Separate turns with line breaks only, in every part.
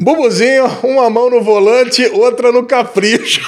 Bubuzinho, uma mão no volante, outra no capricho.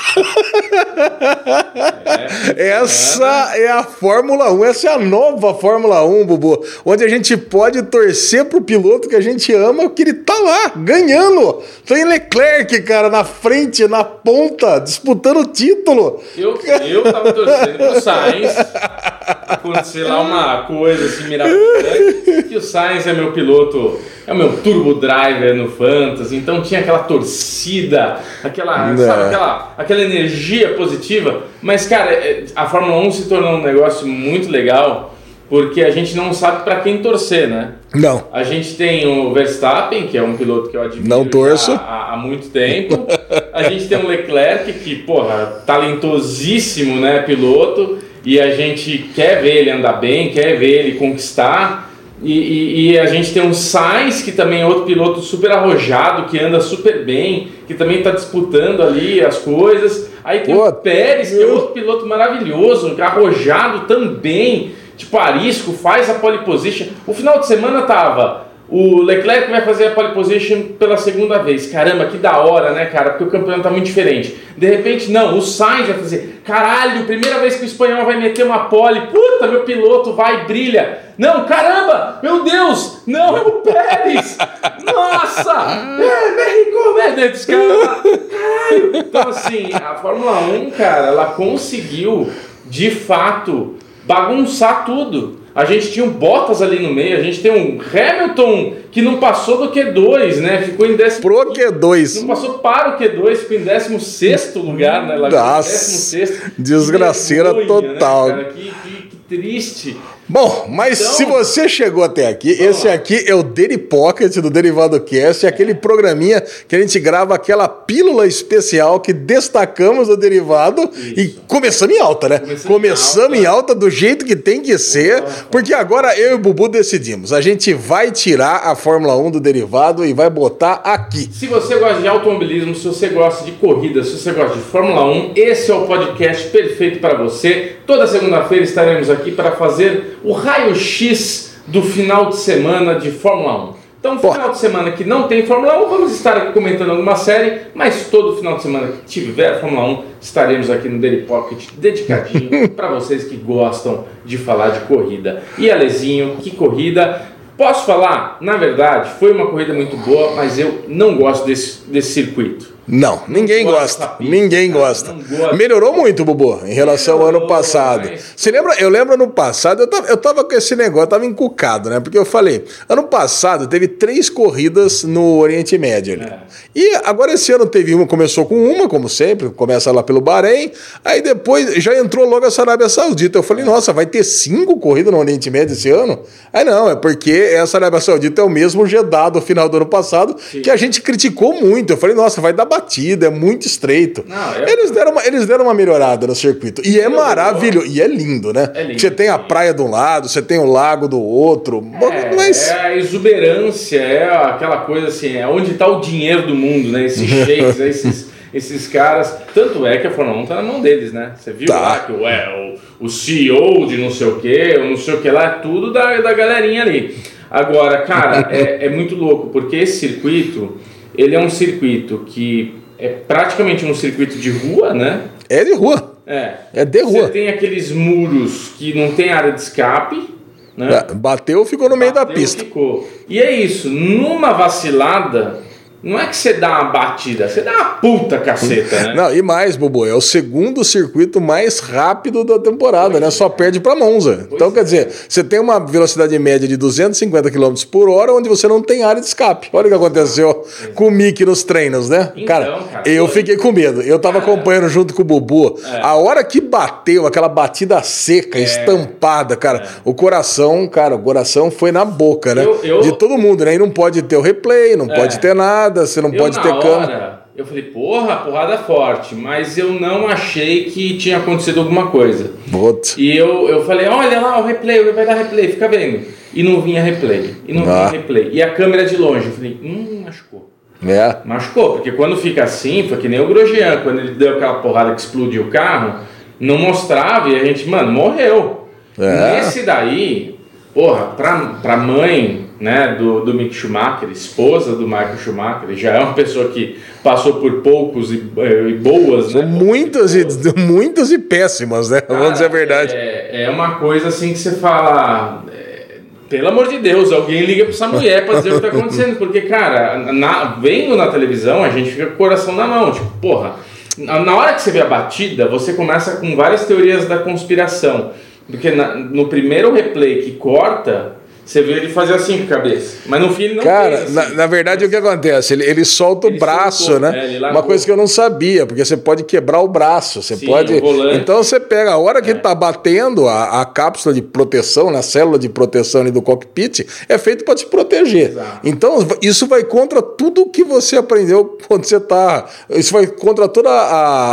É, essa é a Fórmula 1, essa é a nova Fórmula 1, Bubu, onde a gente pode torcer pro piloto que a gente ama, que ele tá lá, ganhando. Tem Leclerc, cara, na frente, na ponta, disputando o título.
Eu, eu tava torcendo pro Sainz acontecer lá uma coisa assim, mirabolante, que o Sainz é meu piloto é o meu turbo driver no Fantasy, então tinha aquela torcida, aquela, sabe, aquela, aquela energia positiva. Mas, cara, é, a Fórmula 1 se tornou um negócio muito legal porque a gente não sabe para quem torcer, né?
Não.
A gente tem o Verstappen, que é um piloto que eu admiro
não torço.
Há, há, muito tempo. A gente tem o Leclerc, que, porra, talentosíssimo, né, piloto. E a gente quer ver ele andar bem, quer ver ele conquistar. E, e, e, a gente tem um Sainz, que também é outro piloto super arrojado, que anda super bem, que também está disputando ali as coisas. Aí tem Pô, o Pérez, que é outro piloto maravilhoso, arrojado também, tipo arisco, faz a pole position. O final de semana tava o Leclerc vai fazer a pole position pela segunda vez. Caramba, que da hora, né, cara? Porque o campeonato tá muito diferente. De repente, não, o Sainz vai fazer. Caralho, primeira vez que o espanhol vai meter uma pole. Puta, meu piloto vai, brilha. Não, caramba, meu Deus, não, é o Pérez. Nossa, é, México, meu Deus, caralho. Então, assim, a Fórmula 1, cara, ela conseguiu, de fato, bagunçar tudo. A gente tinha um Bottas ali no meio, a gente tem um Hamilton que não passou do Q2, né? Ficou em décimo.
Pro Q2.
Não passou para o Q2, ficou em 16 lugar, né? Lá
Nossa, 16. Desgraceira vergonha, total.
Né, que, que, que triste.
Bom, mas então, se você chegou até aqui, esse lá. aqui é o Daily Pocket do Derivado Cast, é aquele programinha que a gente grava aquela pílula especial que destacamos o derivado Isso. e começamos em alta, né? Começamos, começamos em, alta. em alta do jeito que tem que ser, porque agora eu e o Bubu decidimos. A gente vai tirar a Fórmula 1 do derivado e vai botar aqui.
Se você gosta de automobilismo, se você gosta de corrida, se você gosta de Fórmula 1, esse é o podcast perfeito para você. Toda segunda-feira estaremos aqui para fazer o raio-x do final de semana de Fórmula 1. Então, final de semana que não tem Fórmula 1, vamos estar aqui comentando alguma série, mas todo final de semana que tiver Fórmula 1, estaremos aqui no Daily Pocket dedicadinho para vocês que gostam de falar de corrida. E Alezinho, que corrida! Posso falar? Na verdade, foi uma corrida muito boa, mas eu não gosto desse, desse circuito.
Não, ninguém gosta. Pista, ninguém gosta. Melhorou muito, Bubu, em relação Melhorou, ao ano passado. Mas... Você lembra? Eu lembro ano passado, eu tava, eu tava com esse negócio, eu tava encucado, né? Porque eu falei, ano passado teve três corridas no Oriente Médio. É. E agora esse ano teve uma, começou com uma, como sempre, começa lá pelo Bahrein, aí depois já entrou logo a Arábia Saudita. Eu falei, é. nossa, vai ter cinco corridas no Oriente Médio esse ano? Aí não, é porque essa Arábia Saudita é o mesmo Jeddah do final do ano passado, Sim. que a gente criticou muito. Eu falei, nossa, vai dar batida, é muito estreito. Não, é... eles, deram uma, eles deram uma melhorada no circuito. E é maravilhoso. E é lindo, né? É lindo, você tem a praia de um lado, você tem o lago do outro.
É, mas... é a exuberância, é aquela coisa assim, é onde está o dinheiro do mundo, né? Esses shakes, esses esses caras. Tanto é que a Fórmula 1 tá na mão deles, né? Você viu tá. lá que é, o, o CEO de não sei o que, não sei o que lá, é tudo da, da galerinha ali. Agora, cara, é, é muito louco, porque esse circuito ele é um circuito que é praticamente um circuito de rua, né?
É de rua.
É.
É de rua.
Você tem aqueles muros que não tem área de escape. Né?
Bateu, ficou no meio da pista.
Ficou. E é isso. Numa vacilada, não é que você dá uma batida, você dá uma puta caceta, né?
Não, e mais, Bobo, é o segundo circuito mais rápido da temporada, pois né? Só perde para Monza. Pois então, é. quer dizer, você tem uma velocidade média de 250 km por hora, onde você não tem área de escape. Olha o que aconteceu é. com o Mickey nos treinos, né? Então, cara, cara, eu foi... fiquei com medo. Eu tava acompanhando junto com o Bubu. É. A hora que bateu, aquela batida seca, é. estampada, cara, é. o coração, cara, o coração foi na boca, né? Eu, eu... De todo mundo, né? E não pode ter o replay, não pode ter nada nada, você não eu, pode ter câmera.
Eu falei, porra, porrada forte, mas eu não achei que tinha acontecido alguma coisa.
Putz.
E eu, eu falei, olha lá o replay, vai dar replay, fica vendo. E não vinha replay, e não ah. vinha replay. E a câmera de longe, eu falei, hum, machucou.
É.
Machucou, porque quando fica assim, foi que nem o Grosjean, quando ele deu aquela porrada que explodiu o carro, não mostrava e a gente, mano, morreu. É. Nesse daí, porra, pra, pra mãe né, do, do Mick Schumacher, esposa do Michael Schumacher, já é uma pessoa que passou por poucos e, e boas, né?
Muitas e, muitas e péssimas, né?
Cara,
Vamos dizer a verdade.
É, é uma coisa assim que você fala. é, pelo amor de Deus, alguém liga pra essa mulher pra dizer o que tá acontecendo. Porque, cara, na, vendo na televisão, a gente fica com o coração na mão. Tipo, porra, na na hora que você vê a batida, você começa com várias teorias da conspiração. Porque na- no primeiro replay que corta, você vê ele fazer assim com a cabeça. Mas no fim ele não
Cara,
fez
na,
assim.
na verdade o que acontece? Ele, ele solta
Ele
o braço,
soltou,
né?
é, ele
Uma coisa que eu não sabia, porque você pode quebrar o braço, você
Sim,
pode. Então você pega a hora que
É.
tá batendo a, a cápsula de proteção, na célula de proteção ali do cockpit, é feito para te proteger.
Exato.
Então isso vai contra tudo que você aprendeu quando você tá. Isso vai contra todo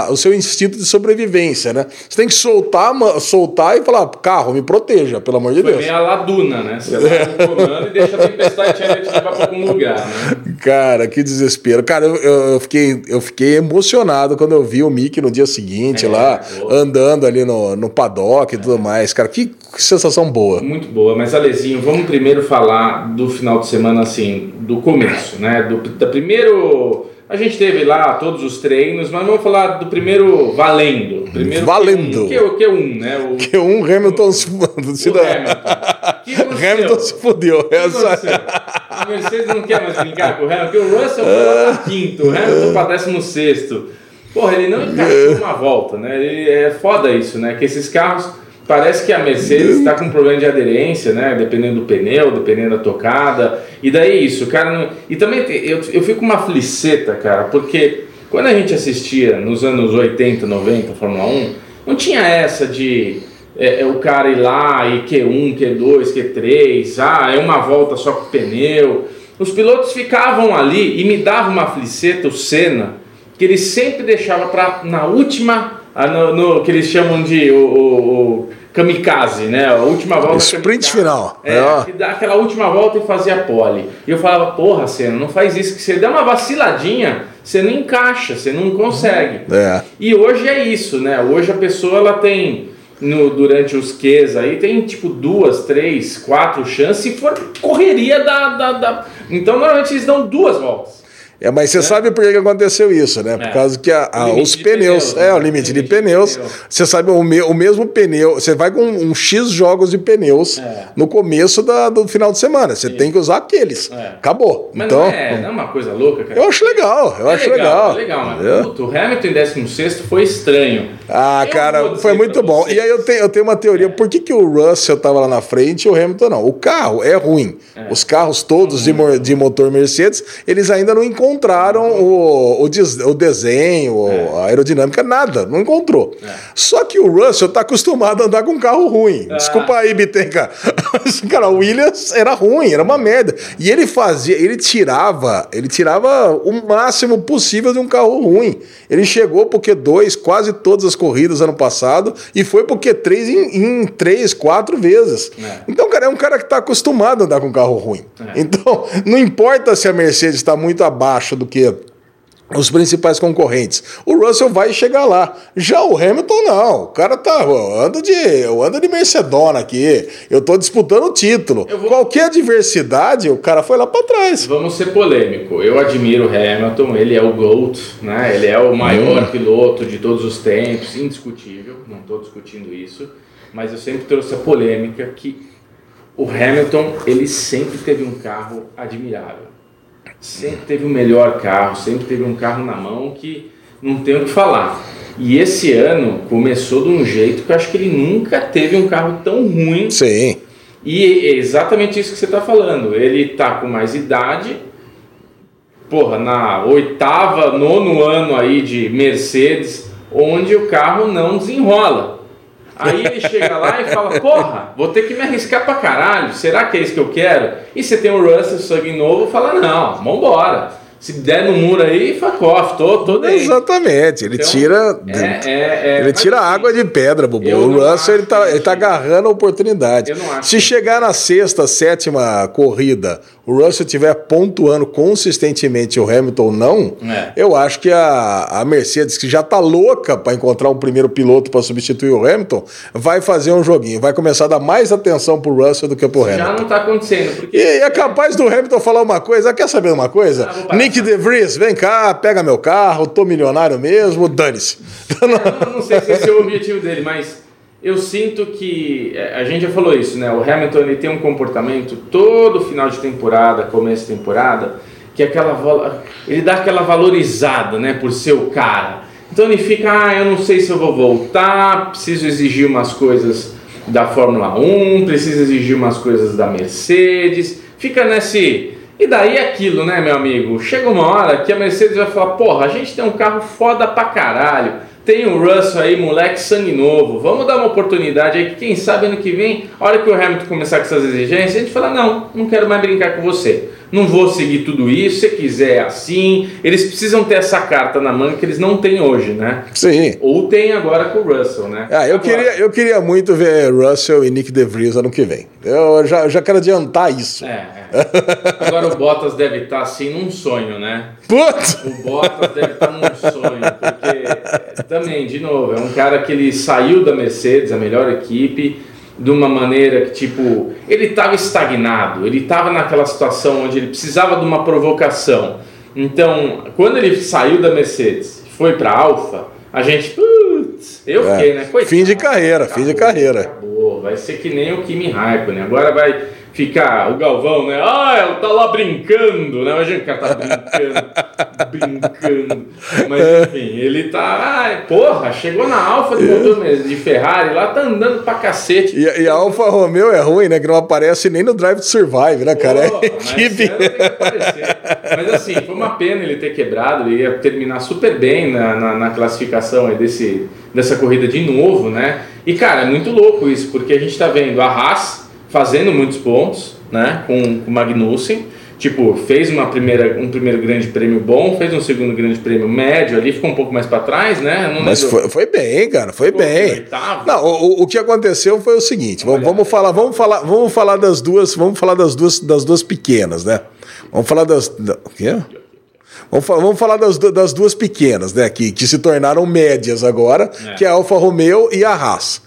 o seu instinto de sobrevivência, né? Você tem que soltar, soltar e falar, carro, me proteja, pelo amor de
Foi
Deus.
meio a laduna, né? Você comando e deixa a tempestade te levar pra algum lugar, né?
Cara, que desespero. Cara, eu, eu, fiquei, eu fiquei emocionado quando eu vi o Mickey no dia seguinte
É,
lá,
pô.
andando ali no, no paddock e tudo mais. Cara, que sensação boa.
Muito boa, mas Alezinho, vamos primeiro falar do final de semana, assim, do começo, né? Do da primeiro. A gente teve lá todos os treinos, mas vamos falar do primeiro valendo. Primeiro
Valendo.
Que o Q1, né? O,
Que um Hamilton
o
dá-
Hamilton. O que?
Hamilton se Essa-
aconteceu? A Mercedes não quer mais brincar com o Hamilton, porque o Russell foi lá pra quinto, o Hamilton pra décimo sexto. Porra, ele não encaixou uma volta, né? Ele, é foda isso, né? Que esses carros, parece que a Mercedes está com um problema de aderência, né? Dependendo do pneu, dependendo da tocada. E daí isso, o cara não... E também eu, eu fico com uma fliceta, cara, porque quando a gente assistia nos anos 80, 90, Fórmula 1, não tinha essa de é, é o cara ir lá e Q1, Q2, Q3, ah, é uma volta só com pneu. Os pilotos ficavam ali e me dava uma fliceta, o Senna, que ele sempre deixava para na última, ah, no, no- que eles chamam de o, o- o kamikaze, né? A última volta.
Sprint
kamikaze.
final.
É,
É.
que dá aquela última volta e fazia pole. E eu falava, porra, Senna, não faz isso, que você dá uma vaciladinha, você não encaixa, você não consegue.
É.
E hoje é isso, né? Hoje a pessoa ela tem no, durante os Qs aí tem tipo duas, três, quatro chances se for correria da, da, da- Então normalmente eles dão duas voltas.
É, mas você sabe por que aconteceu isso, né? Por
É.
causa que a- a- os
de
pneus,
pneus,
é,
né?
o limite de
de
pneus.
pneu.
Você sabe, o, me- o mesmo pneu, você vai com um X jogos de pneus
É.
no começo da- do final de semana. Você tem que usar aqueles.
É.
Acabou.
Mas
então,
não, é, não é uma coisa louca, cara.
eu acho legal, eu
É
acho legal.
É legal, mas
É.
puto, o Hamilton em 16 foi estranho.
Ah,
Eu
cara, foi muito bom.
você.
E aí eu tenho, eu tenho uma teoria. Por que, que o Russell tava lá na frente e o Hamilton não? O carro é ruim. Os carros todos de, mo- de motor Mercedes, eles ainda não encontraram o, o, des- o desenho, a aerodinâmica, nada. Não encontrou. Só que o Russell tá acostumado a andar com um carro ruim. Desculpa aí, Bitenca. Cara, o Williams era ruim, era uma merda. E ele fazia, ele tirava, ele tirava o máximo possível de um carro ruim. Ele chegou pro Q2 quase todas as corridas ano passado e foi pro Q3 em, em três, quatro vezes.
É.
Então, cara, é um cara que tá acostumado a andar com carro ruim.
É.
Então, não importa se a Mercedes está muito abaixo do que os principais concorrentes. O Russell vai chegar lá. Já o Hamilton não. O cara tá. Eu ando de, eu ando de Mercedona aqui. Eu tô disputando o título.
Vou-
Qualquer adversidade, o cara foi lá para trás.
Vamos ser polêmico. Eu admiro o Hamilton, ele é o GOAT, né? Ele é o maior
Hum.
piloto de todos os tempos, indiscutível, não estou discutindo isso, mas eu sempre trouxe a polêmica que o Hamilton, ele sempre teve um carro admirável. Sempre teve o melhor carro, sempre teve um carro na mão que não tem o que falar. E esse ano começou de um jeito que eu acho que ele nunca teve um carro tão ruim
Sim.
e é exatamente isso que você está falando. Ele tá com mais idade. Porra, na oitava, nono ano aí de Mercedes, onde o carro não desenrola. Aí ele chega lá e fala: Porra, vou ter que me arriscar pra caralho. Será que é isso que eu quero? E você tem o Russell sangue novo fala: Não, vambora. Se der no muro aí, fuck off, tô, tô dentro.
Exatamente. Ele
Então,
tira.
é- é- é-
ele tira
assim,
água de pedra, Bubu. O Russell ele tá, ele tá agarrando a oportunidade. Se chegar na sexta, sétima corrida, o Russell estiver pontuando consistentemente o Hamilton não, é. eu acho que a, a Mercedes, que já tá louca para encontrar um primeiro piloto para substituir o Hamilton, vai fazer um joguinho, vai começar a dar mais atenção pro Russell do que pro Hamilton.
Já não tá acontecendo. Porque...
E, é capaz do Hamilton falar uma coisa, quer saber uma coisa? Ah, Nick DeVries, vem cá, pega meu carro, tô milionário mesmo, dane-se.
É, não, não sei se esse é o objetivo dele, mas eu sinto que é, a gente já falou isso, né? O Hamilton ele tem um comportamento todo final de temporada, começo de temporada, que aquela ele dá aquela valorizada, né, por ser o cara. Então ele fica, ah, eu não sei se eu vou voltar, preciso exigir umas coisas da Fórmula 1, preciso exigir umas coisas da Mercedes. Fica nesse e daí aquilo, né, meu amigo? Chega uma hora que a Mercedes vai falar: porra, a gente tem um carro foda pra caralho. Tem o Russell aí, moleque sangue novo. Vamos dar uma oportunidade aí que quem sabe ano que vem, a hora que o Hamilton começar com essas exigências, a gente fala: não, não quero mais brincar com você. Não vou seguir tudo isso, se quiser é assim. Eles precisam ter essa carta na manga que eles não têm hoje, né?
Sim.
Ou tem agora com o Russell, né?
Ah, eu, queria, eu queria muito ver Russell e Nick DeVries ano que vem. Eu já, já quero adiantar isso.
É, é. Agora o Bottas deve estar assim num sonho, né?
Putz!
O Bottas deve estar num sonho, porque também, de novo, é um cara que ele saiu da Mercedes, a melhor equipe de uma maneira que, tipo, ele estava estagnado, ele estava naquela situação onde ele precisava de uma provocação. Então, quando ele saiu da Mercedes e foi para a Alfa, a gente, putz, eu é, fiquei, né?
Coitado, fim de carreira, acabou, fim de carreira.
Acabou, vai ser que nem o Kimi Raikkonen. Agora vai ficar o Galvão, né? Ah, ela tá lá brincando, né? Imagina que o cara tá brincando, brincando. Mas enfim, ele tá. Ah, porra, chegou na Alfa de motor de Ferrari, lá tá andando pra cacete.
E, e a Alfa Romeo é ruim, né? Que não aparece nem no Drive to Survive, né, cara?
É equipe. Mas, mas assim, foi uma pena ele ter quebrado, ele ia terminar super bem na, na, na classificação aí desse, dessa corrida de novo, né? E cara, é muito louco isso, porque a gente tá vendo a Haas fazendo muitos pontos, né, com o Magnussen. Tipo, fez uma primeira, um primeiro grande prêmio bom, fez um segundo grande prêmio médio ali, ficou um pouco mais para trás, né?
Não Mas foi, foi, bem, cara, foi ficou bem. Não, o, o que aconteceu foi o seguinte, vamos, vamos falar, vamos falar, vamos falar das duas, vamos falar das duas, das duas pequenas, né? Vamos falar das, da, o quê? Vamos, vamos falar das, das duas pequenas, né? Que, que se tornaram médias agora, é. que é a Alfa Romeo e a Haas.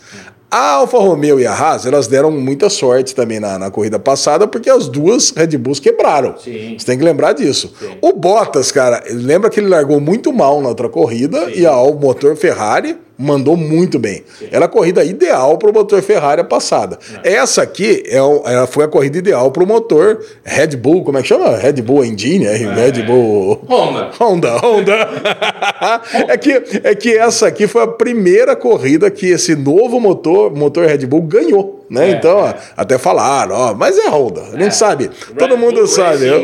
A Alfa Romeo e a Haas, elas deram muita sorte também na, na corrida passada, porque as duas Red Bulls quebraram. Sim. Você tem que lembrar disso. Sim. O Bottas, cara, lembra que ele largou muito mal na outra corrida Sim. e a, o motor Ferrari mandou muito bem. Sim. Era a corrida ideal para o motor Ferrari passada. É. Essa aqui é, ela foi a corrida ideal para o motor Red Bull, como é que chama? Red Bull Engine, é. Red Bull
Honda.
Honda, Honda. é que é que essa aqui foi a primeira corrida que esse novo motor, motor Red Bull ganhou. Né? É, então, é. até falaram, ó, mas é Honda, a gente é. sabe, Red todo mundo Bull sabe.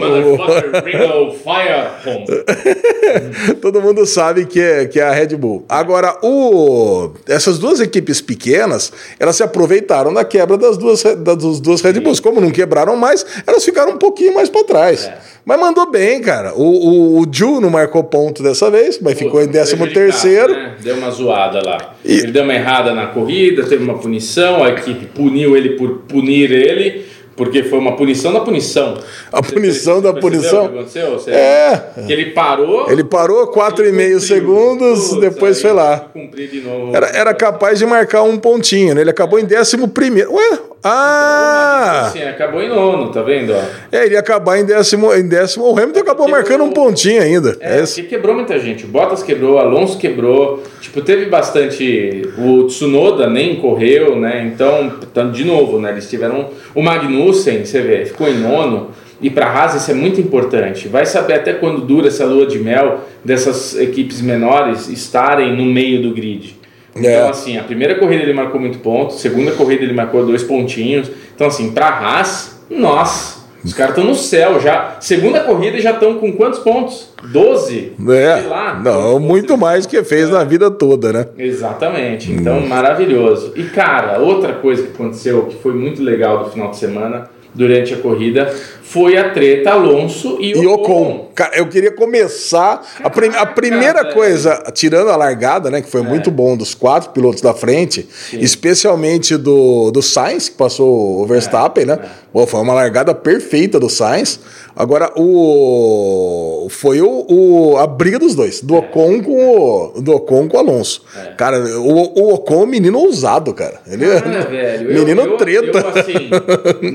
todo mundo sabe que é, que é a Red Bull. Agora, o, essas duas equipes pequenas, elas se aproveitaram da quebra das duas, das duas Red Bulls. Como não quebraram mais, elas ficaram um pouquinho mais para trás. É. Mas mandou bem, cara. O, o, o Ju não marcou ponto dessa vez, mas Pô, ficou em 13 terceiro.
Né? Deu uma zoada lá. E... Ele deu uma errada na corrida, teve uma punição, a equipe puniu ele por punir ele. Porque foi uma punição da punição.
A você punição da punição? O que aconteceu? Você
é. Que ele parou.
Ele parou 4,5 segundos, Putz, depois foi lá.
De.
Era, era capaz de marcar um pontinho, né? Ele acabou em 11 primeiro. Ué, ah!
Assim, acabou em nono, tá vendo?
É, ele ia acabar em décimo, em décimo. O Hamilton acabou quebrou, marcando um pontinho ainda.
É, é quebrou muita gente. O Bottas quebrou, o Alonso quebrou. Tipo, teve bastante. O Tsunoda nem correu, né? Então, de novo, né? Eles tiveram. O Magnussen, você vê, ficou em nono. E para a Haas isso é muito importante. Vai saber até quando dura essa lua de mel dessas equipes menores estarem no meio do grid. Então, é. assim, a primeira corrida ele marcou muito ponto, segunda corrida ele marcou dois pontinhos. Então, assim, para Haas, nossa, os caras estão no céu já. Segunda corrida já estão com quantos pontos? 12?
É. Sei lá. Não, muito mais que fez na vida toda, né?
Exatamente. Então, hum. maravilhoso. E, cara, outra coisa que aconteceu que foi muito legal do final de semana durante a corrida foi a treta Alonso e,
e Ocon. Cara, eu queria começar. Caraca, a, prim a, primeira cara, coisa, tirando a largada, né? Que foi é. muito bom dos quatro pilotos da frente, Sim. especialmente do, do Sainz, que passou o Verstappen, é. né? É. Pô, foi uma largada perfeita do Sainz. Agora, o. Foi o, o a briga dos dois, do é. Ocon com o. Do Ocon com o Alonso. É. Cara, o, o Ocon é um menino ousado, cara. Ele é velho. Menino eu, treta. Eu,
assim,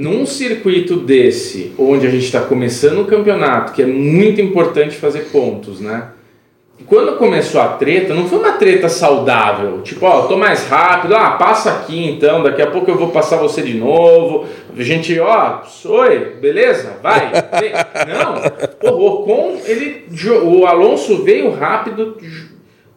num circuito desse, onde a gente está começando o campeonato, que é muito importante fazer pontos, né? quando começou a treta, não foi uma treta saudável. Tipo, ó, tô mais rápido, ah, passa aqui então, daqui a pouco eu vou passar você de novo. A gente, ó, oi, beleza? Vai. Não, o Ocon, ele, o Alonso veio rápido,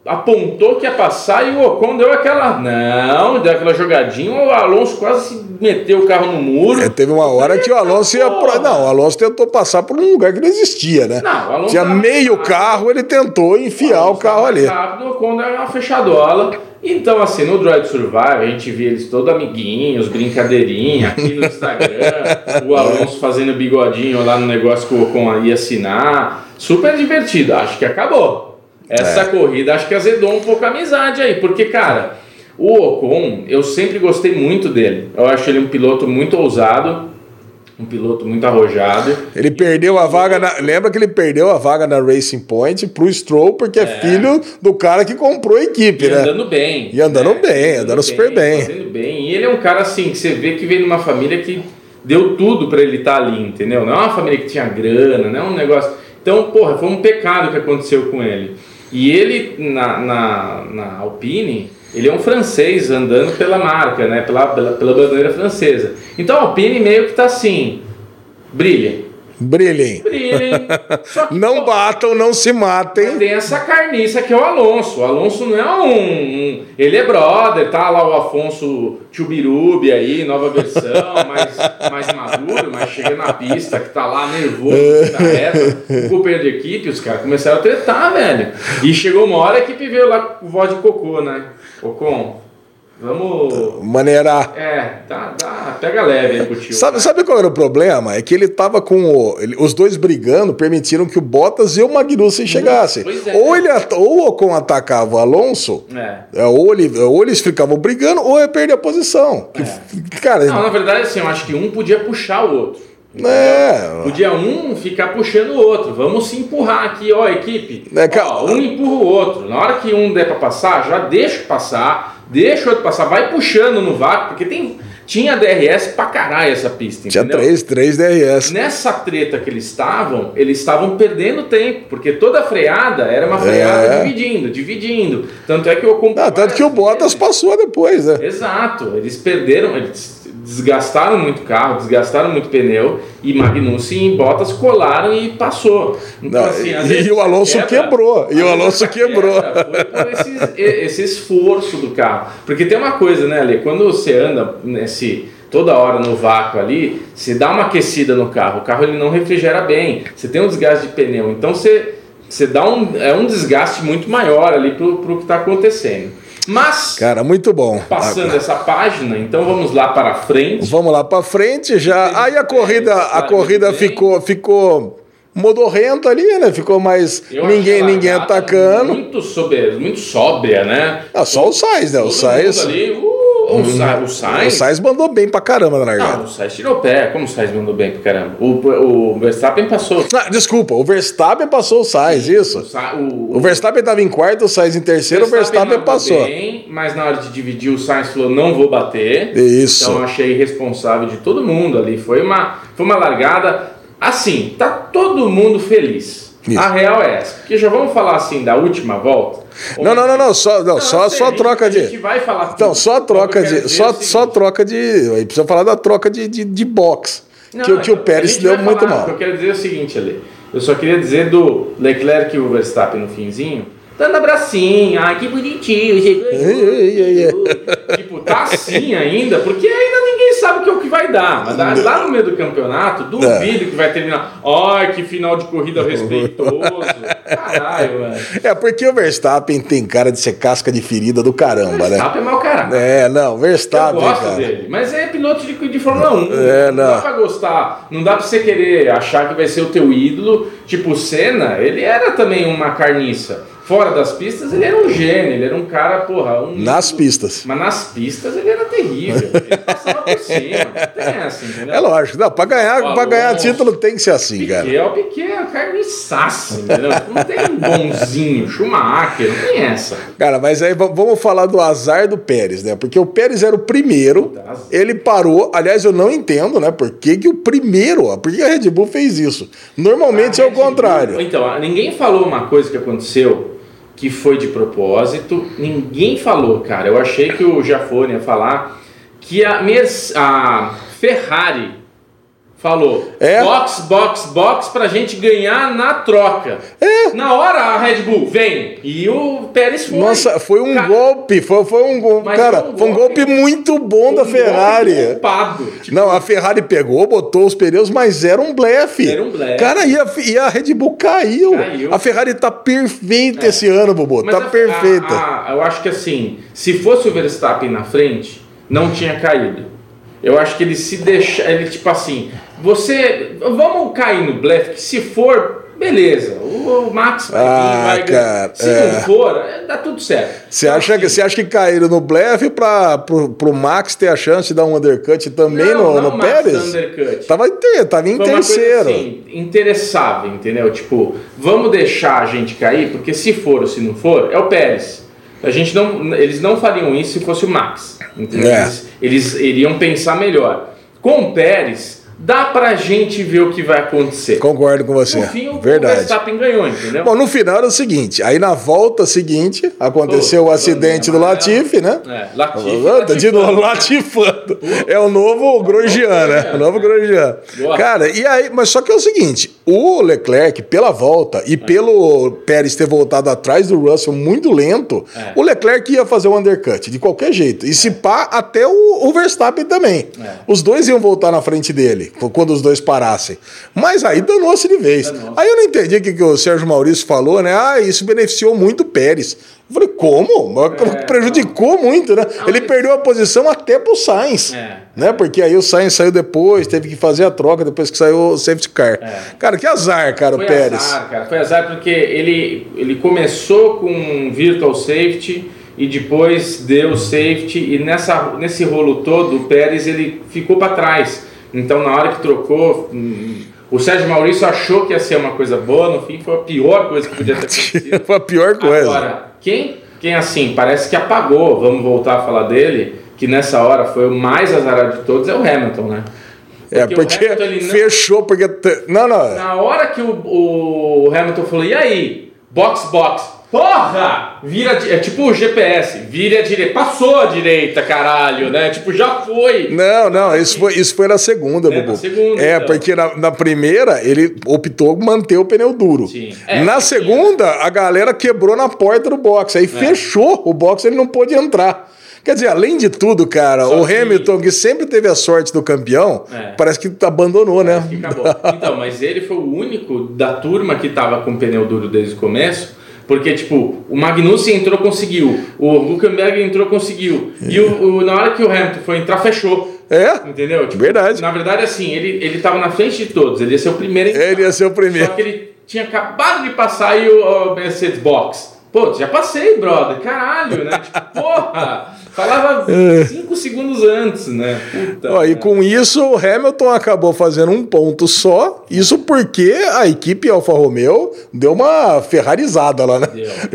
apontou que ia passar e o Ocon deu aquela. Não, deu aquela jogadinha, o Alonso quase meteu o carro no muro. É,
teve uma hora que o Alonso ia. Pra... Não, o Alonso tentou passar por um lugar que não existia, né? Não, o Alonso Tinha meio rápido. carro, ele tentou enfiar o, o carro ali.
rápido, o Ocon deu uma fechadola. Então, assim, no Droid Survival, a gente via eles todos amiguinhos, brincadeirinha, aqui no Instagram, o Alonso fazendo bigodinho lá no negócio que o Ocon ia assinar. Super divertido. Acho que acabou. Essa é. corrida acho que azedou um pouco a amizade aí, porque, cara, o Ocon, eu sempre gostei muito dele. Eu acho ele um piloto muito ousado, um piloto muito arrojado.
Ele perdeu a vaga, na, lembra que ele perdeu a vaga na Racing Point pro Stroll, porque é, é filho do cara que comprou a equipe,
e
né?
andando bem.
E andando né? bem, andando, andando super bem.
Fazendo bem. E ele é um cara assim, que você vê que vem de uma família que deu tudo para ele estar tá ali, entendeu? Não é uma família que tinha grana, não é um negócio. Então, porra, foi um pecado que aconteceu com ele. E ele, na, na, na Alpine, ele é um francês andando pela marca, né? pela, pela, pela bandeira francesa. Então a Alpine meio que está assim, brilha.
Brilhem.
Brilhem.
Que, não pô, batam, não se matem.
Tem essa carniça que é o Alonso. O Alonso não é um, um. ele é brother, tá lá o Afonso Chubirubi aí, nova versão, mais, mais mas chega na pista que tá lá nervoso, tá reta, o companheiro de equipe, os caras começaram a tretar, velho. E chegou uma hora a equipe veio lá com voz de cocô, né? Ocon, Vamos.
Maneirar.
É, tá, tá, pega leve aí pro tio.
Sabe, sabe qual era o problema? É que ele tava com. O, ele, os dois brigando permitiram que o Bottas e o Magnussen chegassem. É. Ou, ele, ou o Ocon atacava o Alonso, é. é. ou, ele, ou eles ficavam brigando, ou ia perder a posição. Que,
é. cara, Não, na verdade, assim, eu acho que um podia puxar o outro.
É.
Podia um ficar puxando o outro. Vamos se empurrar aqui, ó, equipe. É, ó, um empurra o outro. Na hora que um der para passar, já deixa passar deixa o outro passar, vai puxando no vácuo, porque tem, tinha DRS pra caralho essa pista,
Tinha três, três DRS.
Nessa treta que eles estavam, eles estavam perdendo tempo, porque toda freada era uma freada é. dividindo, dividindo. Tanto é que eu
comprei. Tanto que o Bottas passou depois, né?
Exato, eles perderam, eles desgastaram muito carro, desgastaram muito pneu e Magnussen e Bottas colaram e passou.
Então, Não, assim, e, e o Alonso quebra, quebrou. E o Alonso quebrou.
Esse, esse esforço do carro. Porque tem uma coisa, né, Ale? Quando você anda nesse toda hora no vácuo ali, você dá uma aquecida no carro, o carro ele não refrigera bem, você tem um desgaste de pneu, então você, você dá um, é um desgaste muito maior ali para o que está acontecendo. Mas.
Cara, muito bom.
Passando essa página, então vamos lá para frente.
Vamos lá para frente já. Aí a corrida, a corrida ficou, ficou modorrento ali, né? Ficou mais Eu ninguém ninguém atacando.
Muito sobre, muito sóbria, né?
Ah, só o Sainz, né? O Sainz.
Ali, uh, o, Sa o Sainz.
O Sainz mandou bem pra caramba na largada.
Não, o Sainz tirou o pé. Como o Sainz mandou bem pra caramba? O, o Verstappen passou.
Ah, desculpa, o Verstappen passou o Sainz, isso. O, o, o Verstappen tava em quarto, o Sainz em terceiro, o Verstappen, Verstappen passou.
Bem, mas na hora de dividir, o Sainz falou: não vou bater.
Isso.
Então achei responsável de todo mundo ali. Foi uma, foi uma largada. Assim, tá todo mundo feliz. Isso. A real é essa. Porque já vamos falar assim da última volta.
Não, não, não, não, só, não, não só, só troca de. A
gente vai falar
Então, só troca de. Só, só troca de. Aí precisa falar da troca de, de, de box. Não, que, que o Pérez deu muito
falar, mal. eu quero dizer é o seguinte, ali. Eu só queria dizer do Leclerc e o Verstappen no finzinho, dando abracinho, ai que bonitinho, chegou. tipo, tá assim ainda, porque ainda sabe o que, é o que vai dar, mas lá no meio do campeonato, duvido que vai terminar. Ai, que final de corrida respeitoso. Caralho, mano.
É porque o Verstappen tem cara de ser casca de ferida do caramba, né?
Verstappen é mau caralho.
É, não,
Eu
Verstappen,
gosto
cara.
dele, mas é piloto de, de Fórmula 1.
É,
não.
não.
dá pra gostar. Não dá pra você querer achar que vai ser o teu ídolo. Tipo, o Senna, ele era também uma carniça. Fora das pistas, ele era um gênio, ele era um cara, porra, um.
Nas pistas.
Mas nas pistas ele era terrível. Ele passava por cima. Tem essa, entendeu?
É lógico, não, pra ganhar, pra ganhar título tem que ser assim, cara.
Piquet é o Piquet, é o carniçaço, entendeu? Não tem um bonzinho, Schumacher, não tem essa.
Cara, mas aí vamos falar do azar do Pérez, né? Porque o Pérez era o primeiro, ele parou. Aliás, eu não entendo, né? Por que, que o primeiro, ó, por que a Red Bull fez isso? Normalmente
A
é o
Red Bull-
contrário.
Então, ninguém falou uma coisa que aconteceu que foi de propósito. Ninguém falou, cara. Eu achei que o Jafone ia falar que a, Merce- a Ferrari falou
É?
box, box, box pra gente ganhar na troca.
É.
Na hora a Red Bull vem e o Pérez foi.
Nossa, foi um
Cara,
golpe, foi, foi um golpe.
Mas
Cara,
foi um
foi um golpe
golpe-
muito bom da Ferrari.
golpe. Tipo,
Não, a Ferrari pegou, botou os pneus, mas era um blefe.
Era um blefe.
Cara, e a, e a Red Bull caiu.
Caiu.
A Ferrari tá perfeita
É.
esse ano, Bobo.
Mas
Tá
a-
perfeita.
a- a- eu acho que assim, se fosse o Verstappen na frente, não tinha caído. Eu acho que ele se deixa, ele tipo assim, você, vamos cair no blefe, que se for, beleza, o, o Max vai
Ah,
vai
cara.
Se
é.
não for, é, dá tudo certo.
Você
Então,
acha, que,
assim,
você acha que caíram no blefe pro, pro Max ter a chance de dar um undercut também
não,
no,
não
no
Max
Pérez?
Undercut.
Tava em, ter, tava em
Foi
terceiro.
assim, interessável, entendeu? Tipo, vamos deixar a gente cair, porque se for ou se não for, é o Pérez. A gente não, eles não fariam isso se fosse o Max. Entendeu?
É.
Eles, eles iriam pensar melhor. Com o Pérez, dá pra gente ver o que vai acontecer.
Concordo com você.
No fim, o
Verdade.
Verstappen ganhou, entendeu?
Bom, no final era o seguinte: aí na volta seguinte aconteceu o acidente do. Latifi, né?
É, Latifi,
de novo latifando. É o novo Grosjean, né? O novo Grosjean.
Boa.
Cara, e aí, mas só que é o seguinte: o Leclerc, pela volta e pelo Pérez ter voltado atrás do Russell muito lento,
É.
o Leclerc ia fazer o undercut de qualquer jeito. E se pá, até o, o Verstappen também.
É.
Os dois iam voltar na frente dele quando os dois parassem. Mas aí danou-se de vez.
Danou-se.
Aí eu não entendi o que, que o Sérgio Maurício falou, né? Ah, isso beneficiou muito o Pérez. Eu falei, como?
É,
Prejudicou muito, né? Ele
mas-
perdeu a posição até pro Sainz.
É.
Né? Porque aí o Sainz saiu depois, teve que fazer a troca depois que saiu o safety car.
É.
Cara, que azar, cara,
Foi
o Pérez.
azar, cara. Foi azar porque ele, ele começou com virtual safety e depois deu safety e nessa, nesse rolo todo o Pérez ele ficou para trás. Então na hora que trocou, hum, o Sérgio Maurício achou que ia ser uma coisa boa, no fim foi a pior coisa que podia ter acontecido.
Foi a pior coisa.
Agora, quem, quem assim, parece que apagou, vamos voltar a falar dele, que nessa hora foi o mais azarado de todos, é o Hamilton, né?
é,
o
porque
Hamilton, não-
fechou, porque. Não, não.
na hora que o, o Hamilton falou, e aí? Box, box. Porra! Vira, é tipo o GPS, vira a direita. Passou a direita, caralho, né? Tipo, já foi.
Não, não, isso foi, isso foi na segunda,
É,
Bubu.
na segunda,
é,
então.
porque na, na primeira ele optou manter o pneu duro.
Sim. É,
na segunda, a galera quebrou na porta do box.
É.
Aí fechou o box, ele não pôde entrar. Quer dizer, além de tudo, cara,
Só
o
que-
Hamilton, que sempre teve a sorte do campeão,
É.
parece que abandonou, né?
Que acabou. Então, mas ele foi o único da turma que tava com pneu duro desde o começo. Porque, tipo, o Magnussen entrou, conseguiu. O Huckenberg entrou, conseguiu. E o, o- na hora que o Hamilton foi entrar, fechou.
É,
Entendeu? Tipo,
Verdade.
Na verdade, assim, ele, ele tava na frente de todos. Ele ia ser o primeiro entrar.
ele ia ser o
Só
primeiro.
que ele tinha acabado de passar aí o, o Mercedes Box. Pô, já passei, brother. Caralho, né? Tipo, porra! Falava 5 segundos antes, né? Puta.
É. Ó, e com isso, o Hamilton acabou fazendo um ponto só. Isso porque a equipe Alfa Romeo deu uma ferrarizada lá, né?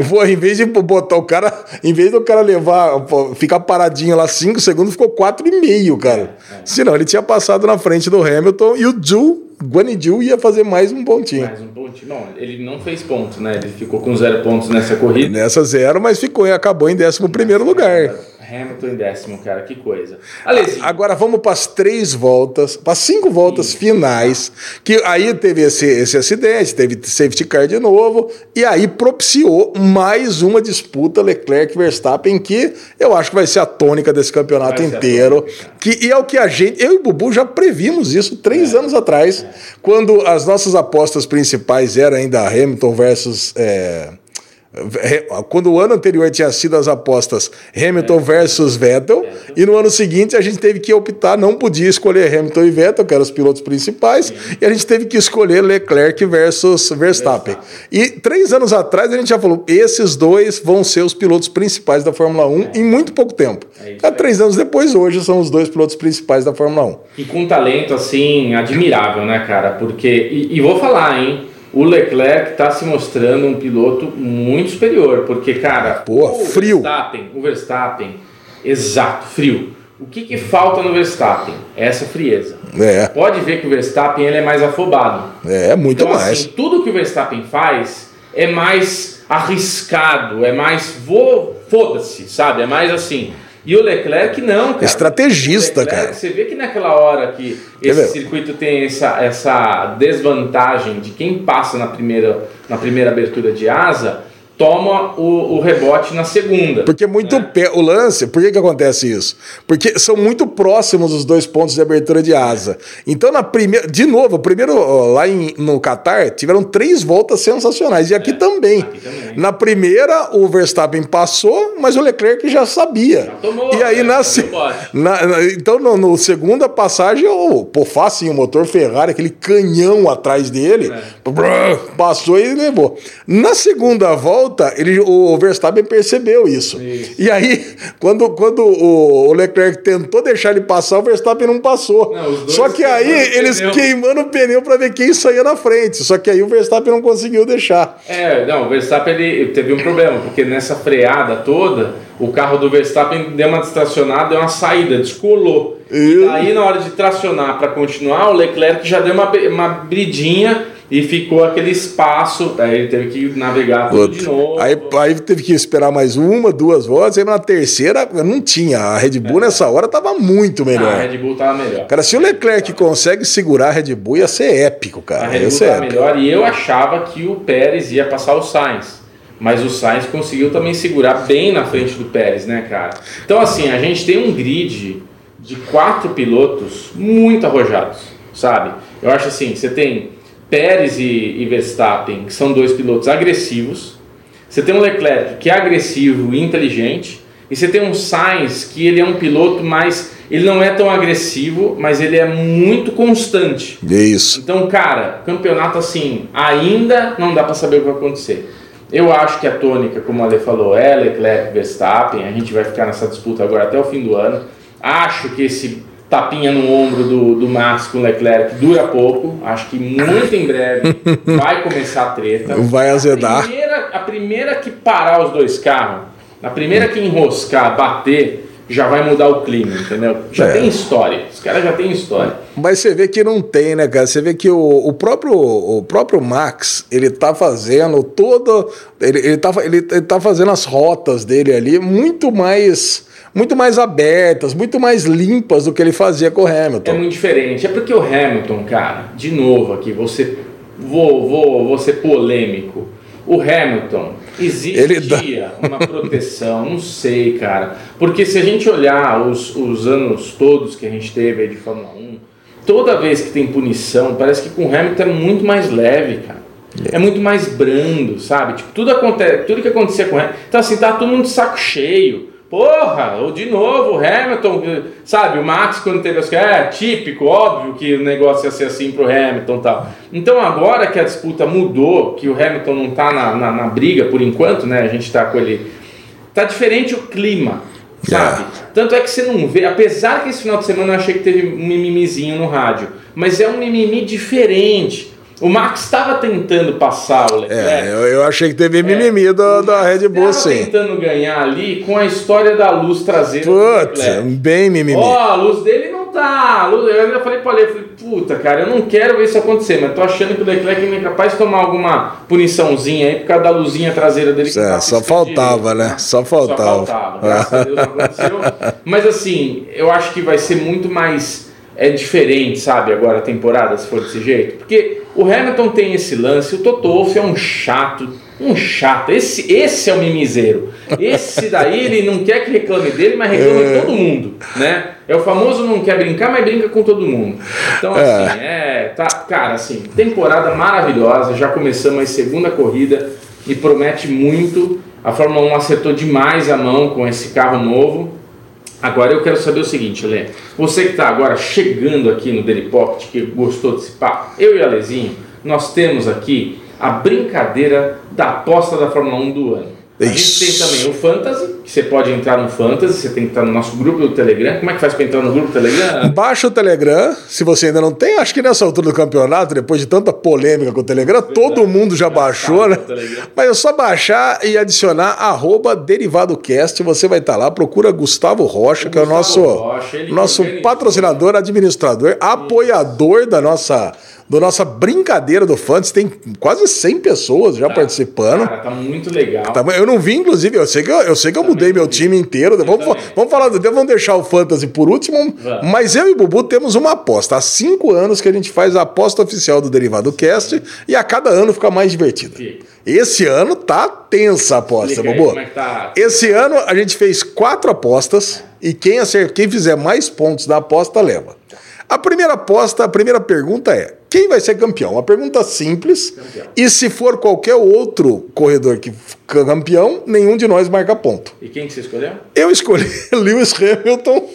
Foi, em vez de botar o cara, em vez do cara levar, ficar paradinho lá 5 segundos, ficou 4,5, cara.
É, é.
Senão ele tinha passado na frente do Hamilton e o Zhu, Guan Yu ia fazer mais um pontinho.
Mais um ponto. Não, ele não fez ponto, né? Ele ficou com zero pontos nessa corrida.
Nessa zero, mas ficou, acabou em 11 primeiro lugar.
Hamilton em décimo, cara, que coisa. Aliás,
Agora vamos para as três voltas, para cinco voltas Sim. finais, que aí teve esse, esse acidente, teve safety car de novo, e aí propiciou mais uma disputa Leclerc-Verstappen, que eu acho que vai ser a tônica desse campeonato inteiro. Que, e é o que a gente, eu e o Bubu já previmos isso três é. anos atrás, é. quando as nossas apostas principais eram ainda Hamilton versus. É, quando o ano anterior tinha sido as apostas Hamilton é. versus Vettel, e no ano seguinte a gente teve que optar, não podia escolher Hamilton e Vettel, que eram os pilotos principais, Sim. e a gente teve que escolher Leclerc versus Verstappen. Verstappen. E três anos atrás a gente já falou: esses dois vão ser os pilotos principais da Fórmula 1 é. em muito pouco tempo. É Há três anos depois, hoje são os dois pilotos principais da Fórmula 1.
E com um talento assim, admirável, né, cara? Porque. e, e vou falar, hein? O Leclerc está se mostrando um piloto muito superior, porque, cara,
Porra, o frio.
Verstappen, o Verstappen, exato, frio. O que, que falta no Verstappen? Essa frieza.
É.
Pode ver que o Verstappen ele é mais afobado.
É, muito
então,
mais.
Assim, tudo que o Verstappen faz é mais arriscado, é mais vou, foda-se, sabe? É mais assim, e o Leclerc não, cara.
Estrategista,
Leclerc,
cara.
Você vê que naquela hora que esse circuito tem essa, essa desvantagem de quem passa na primeira, na primeira abertura de asa, toma o, o, rebote na segunda.
Porque muito né? pé, o lance, por que, que acontece isso? Porque são muito próximos os dois pontos de abertura de asa. Então, na primeira, de novo, primeiro lá em, no Qatar, tiveram três voltas sensacionais. E aqui, é, também. aqui também. Na primeira, o Verstappen passou, mas o Leclerc já sabia. Já
tomou,
e aí,
né?
na, na, na, então, no, no, segunda passagem, o pô, fácil, o motor Ferrari, aquele canhão atrás dele, é. passou e levou. Na segunda volta, volta, ele, o Verstappen percebeu isso. isso. E aí, quando, quando o, Leclerc tentou deixar ele passar, o Verstappen não passou. Não, Só que aí eles pneu. queimando o pneu para ver quem saía na frente. Só que aí o Verstappen não conseguiu deixar.
É, não, o Verstappen ele teve um problema, porque nessa freada toda, o carro do Verstappen deu uma distracionada, deu uma saída, descolou. E aí, na hora de tracionar para continuar, o Leclerc já deu uma, uma bridinha e ficou aquele espaço, aí ele teve que navegar tudo de novo.
Aí, aí teve que esperar mais uma, duas voltas, aí na terceira não tinha. A Red Bull é. nessa hora tava muito melhor. Ah,
a Red Bull tava melhor.
Cara, se o Leclerc consegue segurar a Red Bull, ia ser épico, cara.
A Red Bull tava melhor e eu achava que o Pérez ia passar o Sainz. Mas o Sainz conseguiu também segurar bem na frente do Pérez, né, cara? Então, assim, a gente tem um grid de quatro pilotos muito arrojados, sabe? Eu acho assim, você tem Pérez e, e Verstappen, que são dois pilotos agressivos. Você tem um Leclerc que é agressivo e inteligente. E você tem um Sainz que ele é um piloto mais. Ele não é tão agressivo, mas ele é muito constante.
Isso.
Então, cara, campeonato assim, ainda não dá para saber o que vai acontecer. Eu acho que a tônica, como a Ale falou, é Leclerc Verstappen. A gente vai ficar nessa disputa agora até o fim do ano. Acho que esse tapinha no ombro do, do Max com o Leclerc dura pouco. Acho que muito em breve vai começar a treta.
Vai azedar.
A primeira, a primeira que parar os dois carros, a primeira que enroscar, bater, já vai mudar o clima, entendeu? Já é. tem história. Os caras já têm história.
Mas você vê que não tem, né, cara? Você vê que o, o, próprio, o próprio Max, ele tá fazendo todo. Ele, ele, tá, ele, ele tá fazendo as rotas dele ali muito mais muito mais abertas, muito mais limpas do que ele fazia com o Hamilton.
É muito diferente. É porque o Hamilton, cara, de novo aqui, você vou, vou, vou ser polêmico. O Hamilton, existia dá... uma proteção, não sei, cara. Porque se a gente olhar os, os anos todos que a gente teve aí de Fórmula 1, toda vez que tem punição, parece que com o Hamilton é muito mais leve, cara. É. muito mais brando, sabe? Tipo, tudo acontece, tudo que acontecia com o Hamilton. Então, assim, tá todo mundo de saco cheio. Porra, ou de novo, o Hamilton, sabe, o Max quando teve as é típico, óbvio que o negócio ia ser assim pro Hamilton e tal. Então agora que a disputa mudou, que o Hamilton não tá na, na, na briga por enquanto, né? A gente tá com ele. Tá diferente o clima, sabe? Yeah. Tanto é que você não vê, apesar que esse final de semana eu achei que teve um mimimizinho no rádio, mas é um mimimi diferente. O Max estava tentando passar o Leclerc.
É, eu, eu achei que teve mimimi é, da, da Red Bull, sim.
tentando ganhar ali com a história da luz traseira
Putz, bem mimimi.
Ó, oh, a luz dele não tá. Eu ainda falei pra Ale, eu falei, puta, cara, eu não quero ver isso acontecer, mas tô achando que o Leclerc é capaz de tomar alguma puniçãozinha aí por causa da luzinha traseira dele.
Que é, só faltava, né? Só faltava. Só faltava.
Graças a Deus não aconteceu. Mas assim, eu acho que vai ser muito mais é diferente, sabe, agora a temporada, se for desse jeito. Porque o Hamilton tem esse lance, o Toto Wolff é um chato, um chato. Esse, esse é o mimizeiro. Esse daí ele não quer que reclame dele, mas reclama é. de todo mundo, né? É o famoso não quer brincar, mas brinca com todo mundo. Então, é. assim, é. Tá, cara, assim, temporada maravilhosa. Já começamos a segunda corrida e promete muito. A Fórmula 1 acertou demais a mão com esse carro novo. Agora eu quero saber o seguinte, Lê. Você que está agora chegando aqui no Daily Pocket, que gostou desse papo, eu e a Lezinho, nós temos aqui a brincadeira da aposta da Fórmula 1 do ano. A gente tem também o Fantasy, que você pode entrar no Fantasy, você tem que estar no nosso grupo do Telegram. Como é que faz para entrar no grupo do Telegram?
Baixa o Telegram, se você ainda não tem, acho que nessa altura do campeonato, depois de tanta polêmica com o Telegram, Verdade. todo mundo já baixou, né? Mas é só baixar e adicionar arroba DerivadoCast, você vai estar lá, procura Gustavo Rocha, o que Gustavo é o nosso, Rocha, nosso patrocinador, administrador, apoiador da nossa da nossa brincadeira do Fantasy. Tem quase 100 pessoas já tá. participando.
Cara, tá muito legal.
Tá, eu não vi, inclusive, eu sei que eu, eu, sei que eu mudei meu time inteiro. Vamos, vamos falar, vamos deixar o Fantasy por último. Mas eu e o Bubu temos uma aposta. Há cinco anos que a gente faz a aposta oficial do Derivado Cast e a cada ano fica mais divertida. Esse ano tá tensa a aposta, Bubu. É tá? Esse ano a gente fez quatro apostas e quem, acerta, quem fizer mais pontos da aposta leva. A primeira aposta, a primeira pergunta é: quem vai ser campeão? Uma pergunta simples. Campeão. E se for qualquer outro corredor que campeão, nenhum de nós marca ponto.
E quem que você escolheu?
Eu escolhi Lewis Hamilton.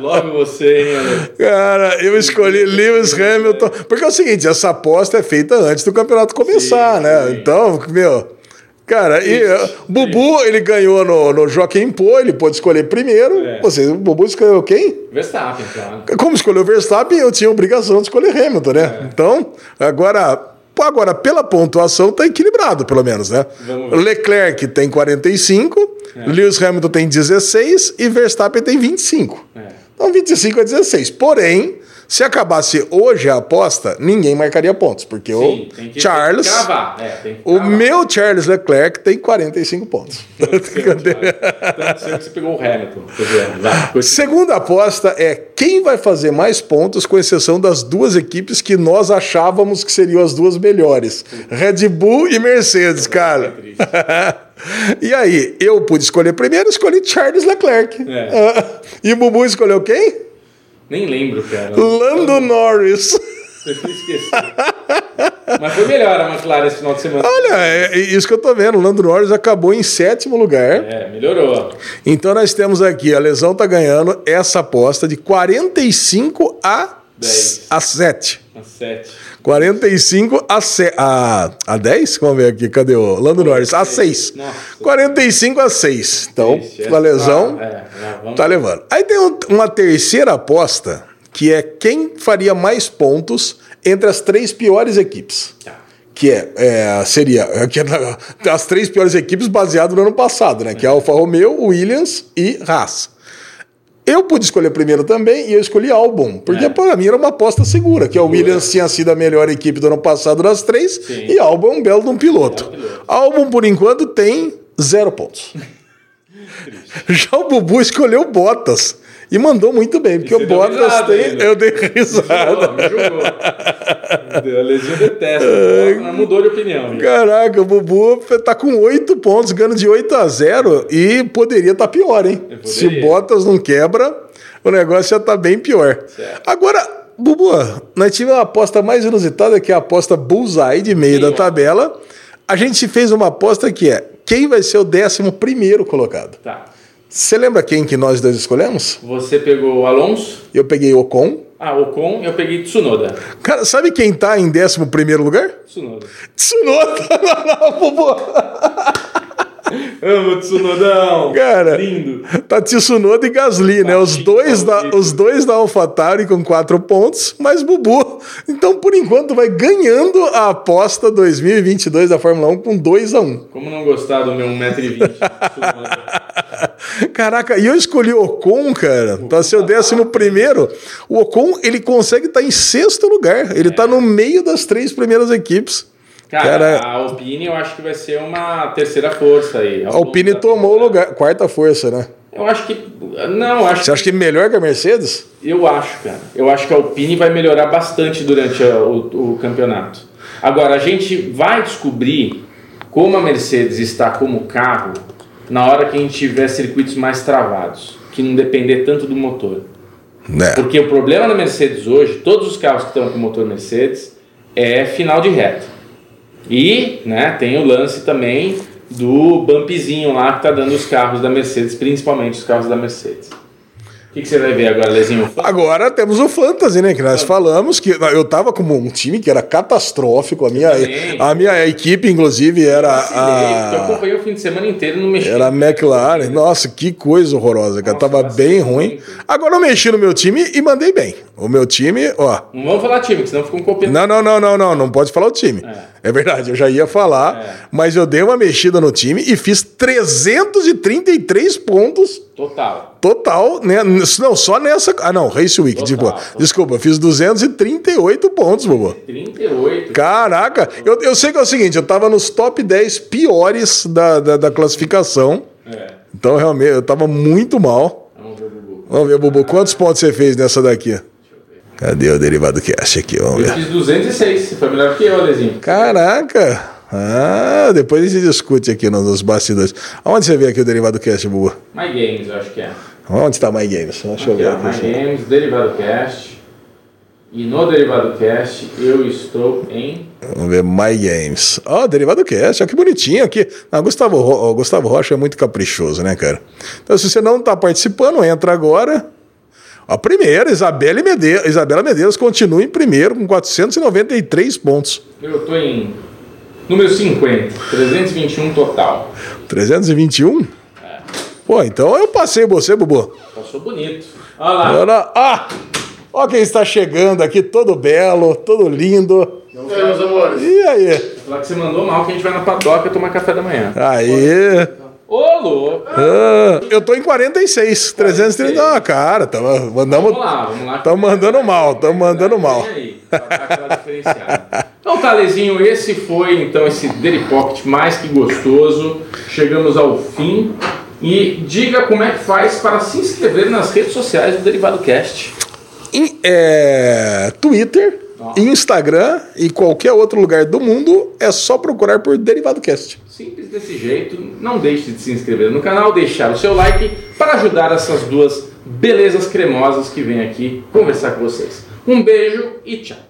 Logo você, hein,
Cara, eu escolhi Lewis Hamilton. Porque é o seguinte, essa aposta é feita antes do campeonato começar, sim, né? Sim. Então, meu. Cara, e uh, Bubu, ele ganhou no, no Joaquim Pô, ele pôde escolher primeiro. É. Você, o Bubu escolheu quem?
Verstappen, claro.
Como escolheu Verstappen, eu tinha a obrigação de escolher Hamilton, né? É. Então, agora, agora, pela pontuação, tá equilibrado, pelo menos, né? Leclerc tem 45, é. Lewis Hamilton tem 16 e Verstappen tem 25. É. Então, 25 a 16. Porém, se acabasse hoje a aposta, ninguém marcaria pontos, porque Sim, o Charles. Tem que é, que o meu Charles Leclerc tem 45 pontos.
Então, você pegou o Hamilton.
Segunda aposta é quem vai fazer mais pontos, com exceção das duas equipes que nós achávamos que seriam as duas melhores: Red Bull e Mercedes, cara. E aí, eu pude escolher primeiro, escolhi Charles Leclerc. É. e o Bubu escolheu quem?
Nem lembro, cara.
Lando Norris.
Mas foi melhor a McLaren esse final de semana.
Olha, é, é isso que eu tô vendo. O Lando Norris acabou em sétimo lugar.
É, melhorou.
Então nós temos aqui, a lesão tá ganhando essa aposta de 45 a 10. a 7.
A 7.
45 a, se, a, a 10? Vamos ver aqui, cadê o Lando Norris? A 6. Nossa. 45 a 6. Então, Ixi, a lesão tá, é, é, tá levando. Aí tem um, uma terceira aposta, que é quem faria mais pontos entre as três piores equipes. Tá. Que é, é seria é, que é, as três piores equipes baseado no ano passado, né? Que é Alfa Romeo, Williams e Haas. Eu pude escolher primeiro também e eu escolhi Albon, porque é. para mim era uma aposta segura, que a Williams tinha sido a melhor equipe do ano passado das três Sim. e Albon é um belo de um piloto. É piloto. Albon, por enquanto, tem zero pontos. Já o Bubu escolheu Bottas. E mandou muito bem, porque o Bottas tem. Eu dei risada. Me jogou,
A Legião detesta. mudou de opinião.
Caraca, o Bubu tá com 8 pontos, ganhando de 8 a 0 e poderia estar tá pior, hein? Se o Bottas não quebra, o negócio já tá bem pior. Certo. Agora, Bubu, nós tivemos uma aposta mais inusitada, que é a aposta Bullseye de meio Sim, da tabela. A gente fez uma aposta que é quem vai ser o 11 primeiro colocado.
Tá.
Você lembra quem que nós dois escolhemos?
Você pegou o Alonso.
Eu peguei Ocon.
Ah, Ocon, eu peguei Tsunoda.
Cara, sabe quem tá em 11 lugar?
Tsunoda.
Tsunoda! Não, não,
Amo Tsunodão.
Cara,
Lindo.
tá Tsunoda e Gasly, né? Os dois, da, os dois da AlphaTauri com quatro pontos, mas Bubu. Então, por enquanto, vai ganhando a aposta 2022 da Fórmula 1 com 2 a 1
Como não gostar do meu 1,20m?
Caraca, e eu escolhi o Ocon, cara, pra ser o décimo primeiro. O Ocon, ele consegue estar em sexto lugar. Ele tá no meio das três primeiras equipes.
Cara,
Cara-
a Alpine eu acho que vai ser uma terceira força aí.
A Alpine tomou o lugar, quarta força, né?
Eu acho que. Não, acho
Você acha que melhor que a Mercedes?
Eu acho, cara. Eu acho que a Alpine vai melhorar bastante durante a- o, o campeonato. Agora, a gente vai descobrir como a Mercedes está como carro na hora que a gente tiver circuitos mais travados, que não depender tanto do motor.
Né.
Porque o problema da Mercedes hoje, todos os carros que estão com motor Mercedes, é final de reta. E né, tem o lance também do bumpzinho lá que está dando os carros da Mercedes, principalmente os carros da Mercedes. O que, que você vai ver agora, Lezinho?
Agora temos o Fantasy, né? Que nós falamos que eu tava como um time que era catastrófico. A minha, a minha equipe, inclusive, era
eu
a,
acompanhei o fim de semana inteiro e não mexi.
era a McLaren. Nossa, que coisa horrorosa, cara.
Nossa,
Tava bem ruim.
muito.
Agora eu mexi no meu time e mandei bem. O meu time, ó.
Não vamos falar time, que senão fica um copiando.
Não, não, não, não, não. Não pode falar o time. É, verdade, eu já ia falar,
É.
mas eu dei uma mexida no time e fiz 333 pontos
Total.
total, né? Não, só nessa. Ah, não, Race Week,
Total,
tipo, desculpa, fiz 238 pontos, bobo.
38.
Caraca, eu, eu sei que é o seguinte, eu tava nos top 10 piores da, da, da classificação,
É.
então realmente eu tava muito mal.
Vamos ver Bubu.
Vamos ver, Bubu, quantos pontos você fez nessa daqui? Cadê o derivado cash aqui? Vamos
Eu
ver.
fiz 206. Você foi melhor que eu, Lezinho.
Caraca! Ah, depois a gente discute aqui nos bastidores. Aonde você vê aqui o derivado cash, Bubu?
My Games, eu acho que é.
Onde está My Games? Deixa eu
Aqui,
ver
ó,
aqui.
My Games, Derivado Cast. E no Derivado Cast eu estou em.
Vamos ver My Games. Ó, derivado cash, ó, que bonitinho aqui. Ah, Gustavo, Ro- Gustavo Rocha é muito caprichoso, né, cara? Então, se você não está participando, entra agora. A primeira, Isabela Medeiros, Isabela Medeiros continua em primeiro com 493 pontos.
Eu estou em. Número 50. 321 total.
321? Pô, então eu passei você, Bubu.
Passou bonito. Olha lá.
Olha, ah, ó quem está chegando aqui, todo belo, todo lindo.
E aí, meus amores?
E aí?
Falar que você mandou mal que a gente vai na padoca tomar café da manhã.
Aí.
Ô, louco!
Ah, eu tô em 46, 330. Ah, cara, tamo, mandamos.
Vamos lá, vamos lá.
Mandando mal, tamo mandando mal.
Vem aí, pra. Então, tá, Lezinho, esse foi então esse Daily Pocket mais que gostoso. Chegamos ao fim. E diga como é que faz para se inscrever nas redes sociais do Derivado Cast.
Em, é, Twitter, Instagram e qualquer outro lugar do mundo é só procurar por Derivado Cast.
Simples desse jeito. Não deixe de se inscrever no canal, deixar o seu like para ajudar essas duas belezas cremosas que vêm aqui conversar com vocês. Um beijo e tchau.